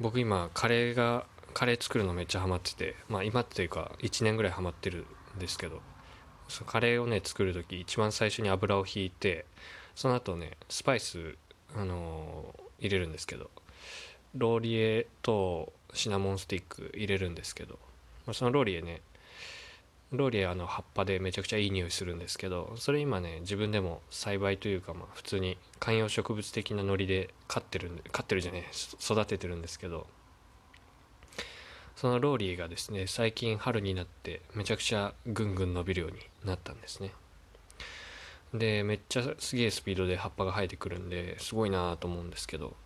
僕今カレーがカレー作るのめっちゃハマっててまあ今っていうか1年ぐらいハマってるんですけどそカレーをね作る時一番最初に油をひいてその後ねスパイス、あのー入れるんですけどローリエとシナモンスティック入れるんですけど、まあ、そのローリエねローリエあの葉っぱでめちゃくちゃいい匂いするんですけどそれ今ね自分でも栽培というかまあ普通に観葉植物的なノリで飼ってるんで飼ってるじゃねえ育ててるんですけどそのローリエがですね最近春になってめちゃくちゃぐんぐん伸びるようになったんですね。でめっちゃすげえスピードで葉っぱが生えてくるんですごいなと思うんですけど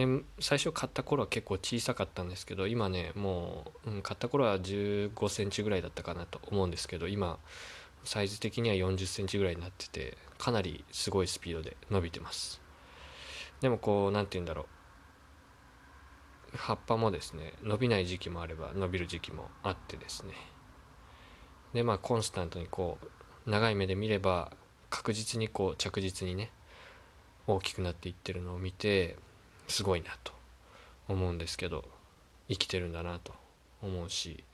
で最初買った頃は結構小さかったんですけど今ねもう、うん、買った頃は1 5センチぐらいだったかなと思うんですけど今サイズ的には4 0センチぐらいになっててかなりすごいスピードで伸びてます。でもこう何て言うんだろう。葉っぱもですね伸びない時期もあれば伸びる時期もあってですね。でまあコンスタントにこう長い目で見れば確実にこう着実にね大きくなっていってるのを見てすごいなと思うんですけど生きてるんだなと思うし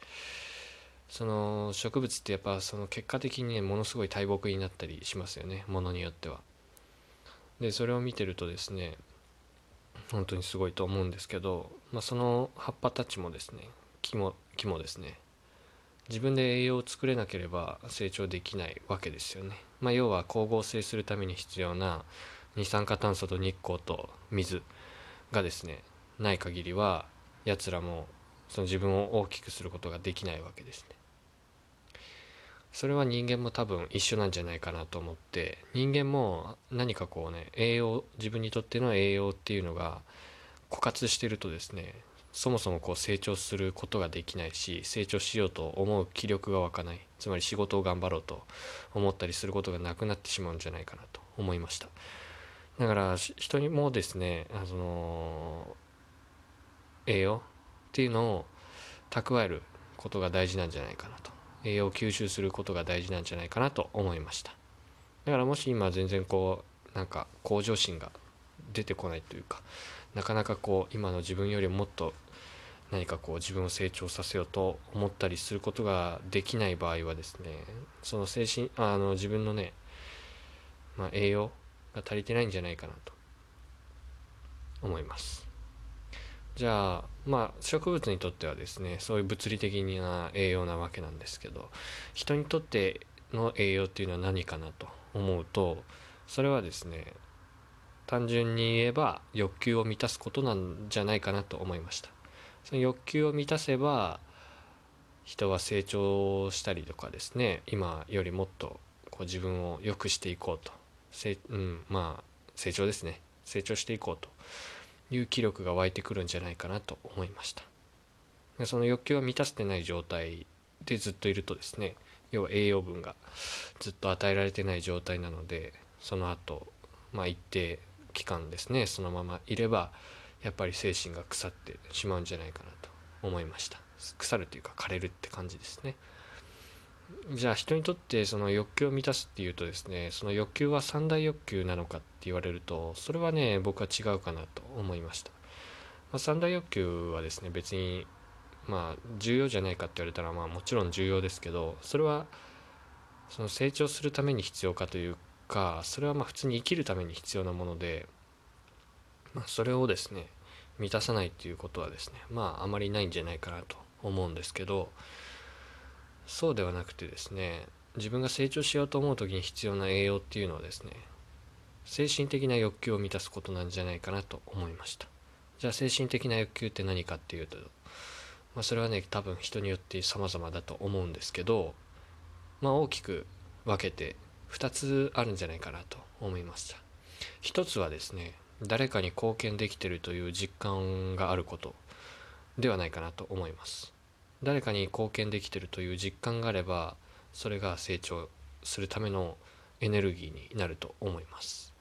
その植物ってやっぱその結果的にねものすごい大木になったりしますよねものによっては。でそれを見てるとですね本当にすごいと思うんですけど、まあ、その葉っぱたちもですね木も木もですね自分で栄養を作れなければ成長できないわけですよね。まあ、要は光合成するために必要な二酸化炭素と日光と水がですねない限りはやつらもその自分を大きくすることができないわけですね。それは人間も多分一緒なんじゃないかなと思って人間も何かこうね栄養自分にとっての栄養っていうのが枯渇してるとですねそもそもこう成長することができないし成長しようと思う気力が湧かないつまり仕事を頑張ろうと思ったりすることがなくなってしまうんじゃないかなと思いましただから人にもですねあの栄養っていうのを蓄えることが大事なんじゃないかなと。栄養を吸収することが大事なんじゃないかなと思いました。だからもし今全然こうなんか向上心が出てこないというかなかなかこう今の自分よりもっと何かこう自分を成長させようと思ったりすることができない場合はですねその精神あの自分のね、まあ、栄養が足りてないんじゃないかなと思います。じゃあまあ植物にとってはですねそういう物理的な栄養なわけなんですけど人にとっての栄養っていうのは何かなと思うとそれはですね単純に言えば欲求を満たすことなんじゃないかなと思いました。その欲求を満たせば人は成長したりとかですね今よりもっとこう自分を良くしていこうとせ、うん、まあ成長ですね。成長していこうという気力が湧いてくるんじゃないかなと思いました。でその欲求を満たせてない状態でずっといるとですね要は栄養分がずっと与えられてない状態なのでその後まあ一定期間ですねそのままいればやっぱり精神が腐ってしまうんじゃないかなと思いました。腐るというか枯れるって感じですね。じゃあ人にとってその欲求を満たすっていうとですねその欲求は三大欲求なのかって言われるとそれはね僕は違うかなと思いました、まあ、三大欲求はですね別にまあ重要じゃないかって言われたらまあもちろん重要ですけどそれはその成長するために必要かというかそれはまあ普通に生きるために必要なもので、まあ、それをですね満たさないっていうことはですねまああまりないんじゃないかなと思うんですけどそうではなくてですね自分が成長しようと思う時に必要な栄養っていうのはですね精神的な欲求を満たすことなんじゃないかなと思いました。じゃあ精神的な欲求って何かっていうと、まあ、それはね多分人によって様々だと思うんですけどまあ大きく分けて2つあるんじゃないかなと思いました。一つはですね誰かに貢献できてるという実感があることではないかなと思います。誰かに貢献できてるという実感があればそれが成長するためのエネルギーになると思います。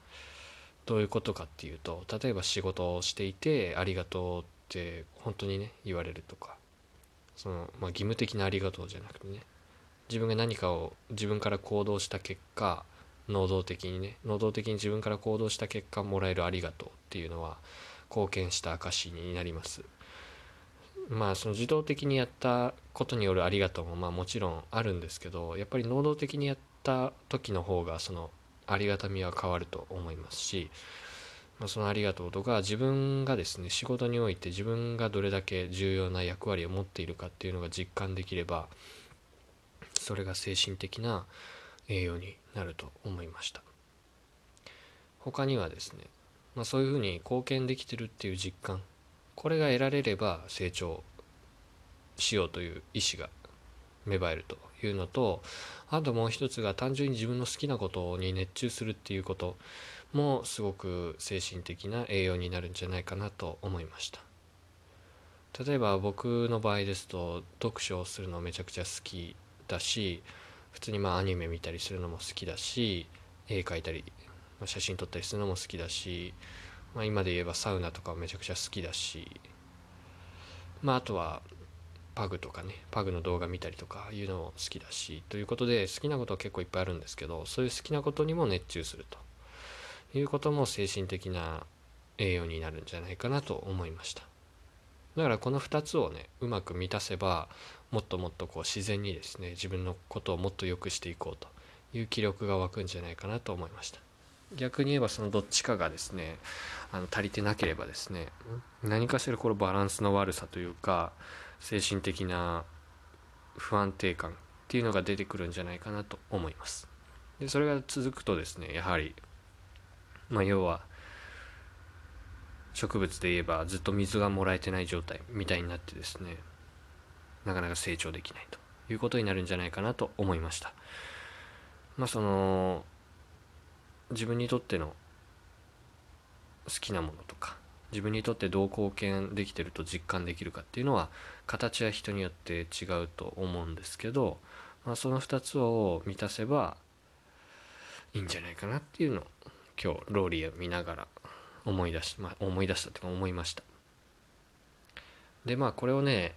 どういうことかっていうと例えば仕事をしていてありがとうって本当にね言われるとかその、まあ、義務的なありがとうじゃなくてね自分が何かを自分から行動した結果能動的にね能動的に自分から行動した結果もらえるありがとうっていうのは貢献した証になります。まあその自動的にやったことによるありがとうもまあもちろんあるんですけどやっぱり能動的にやった時の方がそのありがたみは変わると思いますし、まあ、そのありがとうとか自分がですね仕事において自分がどれだけ重要な役割を持っているかっていうのが実感できればそれが精神的な栄養になると思いました。他にはですね、まあ、そういうふうに貢献できてるっていう実感これが得られれば成長しようという意思が芽生えるというのとあともう一つが単純に自分の好きなことに熱中するっていうこともすごく精神的な栄養になるんじゃないかなと思いました。例えば僕の場合ですと読書をするのめちゃくちゃ好きだし普通にまあアニメ見たりするのも好きだし絵描いたり写真撮ったりするのも好きだしまあ、今で言えばサウナとかめちゃくちゃ好きだし、まあ、あとはパグとかねパグの動画見たりとかいうのも好きだしということで好きなことは結構いっぱいあるんですけどそういう好きなことにも熱中するということも精神的な栄養になるんじゃないかなと思いました。だからこの2つをねうまく満たせばもっともっとこう自然にですね自分のことをもっと良くしていこうという気力が湧くんじゃないかなと思いました。逆に言えばそのどっちかがですねあの足りてなければですね何かしらこのバランスの悪さというか精神的な不安定感っていうのが出てくるんじゃないかなと思います。でそれが続くとですねやはりまあ要は植物で言えばずっと水がもらえてない状態みたいになってですねなかなか成長できないということになるんじゃないかなと思いました。まあその自分にとっての好きなものとか自分にとってどう貢献できてると実感できるかっていうのは形は人によって違うと思うんですけど、まあ、その2つを満たせばいいんじゃないかなっていうのを今日ローリーを見ながら思い出し、まあ、思い出したというか思いました。でまあこれをね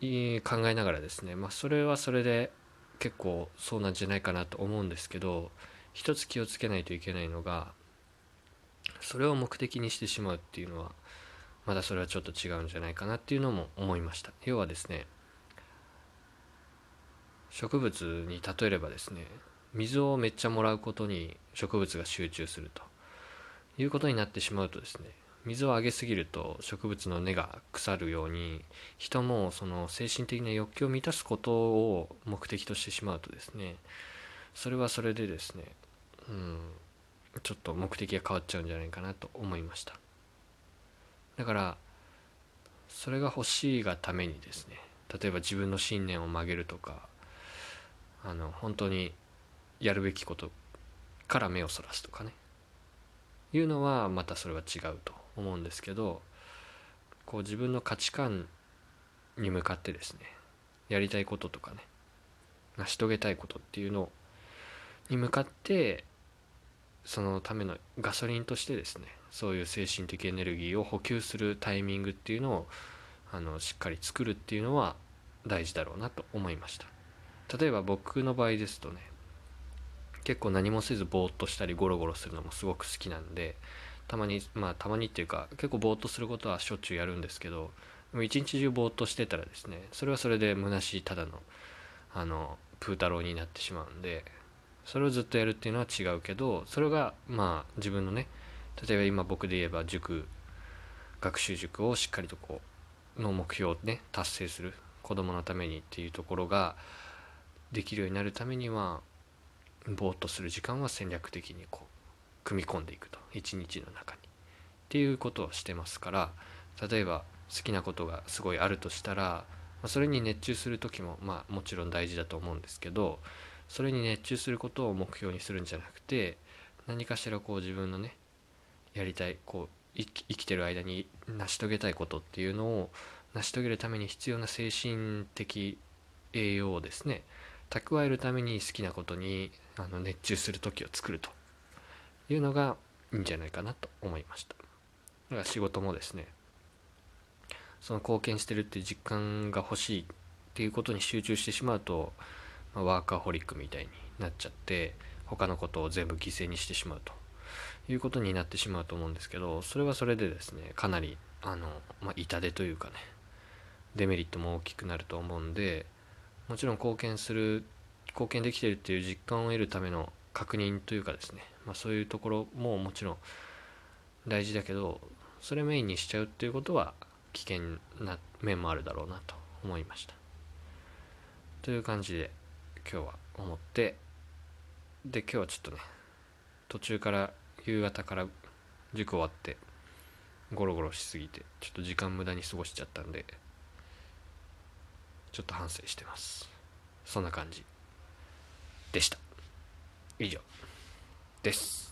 考えながらですねまあそれはそれで結構そうなんじゃないかなと思うんですけど一つ気をつけないといけないのがそれを目的にしてしまうっていうのはまだそれはちょっと違うんじゃないかなっていうのも思いました。要はですね植物に例えればですね水をめっちゃもらうことに植物が集中すると。いうことになってしまうとですね水をあげすぎると植物の根が腐るように人もその精神的な欲求を満たすことを目的としてしまうとですねそれはそれでですねうん。ちょっと目的が変わっちゃうんじゃないかなと思いました。だからそれが欲しいがためにですね。例えば自分の信念を曲げるとかあの本当にやるべきことから目をそらすとかね。いうのはまたそれは違うと思うんですけどこう自分の価値観に向かってですねやりたいこととかね成し遂げたいことっていうのに向かってそのためのガソリンとしてですねそういう精神的エネルギーを補給するタイミングっていうのをあのしっかり作るっていうのは大事だろうなと思いました。例えば僕の場合ですとね結構何もせずぼーっとしたりゴロゴロするのもすごく好きなんでたまにまあたまにっていうか結構ぼーっとすることはしょっちゅうやるんですけど一日中ぼーっとしてたらですねそれはそれで虚しいただのあのプー太郎になってしまうんでそれをずっとやるっていうのは違うけどそれがまあ自分のね例えば今僕で言えば塾学習塾をしっかりとこうの目標をね達成する子供のためにっていうところができるようになるためにはぼーっとする時間は戦略的にこう組み込んでいくと。一日の中に。っていうことをしてますから例えば好きなことがすごいあるとしたらそれに熱中する時もまあもちろん大事だと思うんですけどそれに熱中することを目標にするんじゃなくて何かしらこう自分のねやりたいこう生きてる間に成し遂げたいことっていうのを成し遂げるために必要な精神的栄養をですね蓄えるために好きなことにあの熱中する時を作るというのがいいんじゃないかなと思いました。だから仕事もですねその貢献してるって実感が欲しいっていうことに集中してしまうとま、ワーカーホリックみたいになっちゃって他のことを全部犠牲にしてしまうと。いうことになってしまうと思うんですけどそれはそれでですねかなりあの、まあ、痛手というかねデメリットも大きくなると思うんでもちろん貢献する貢献できてるっていう実感を得るための確認というかですね、まあ、そういうところももちろん大事だけどそれメインにしちゃうっていうことは危険な面もあるだろうなと思いました。という感じで今日は思ってで今日はちょっとね途中から夕方から塾終わってゴロゴロしすぎてちょっと時間無駄に過ごしちゃったんでちょっと反省してます。そんな感じでした。以上です。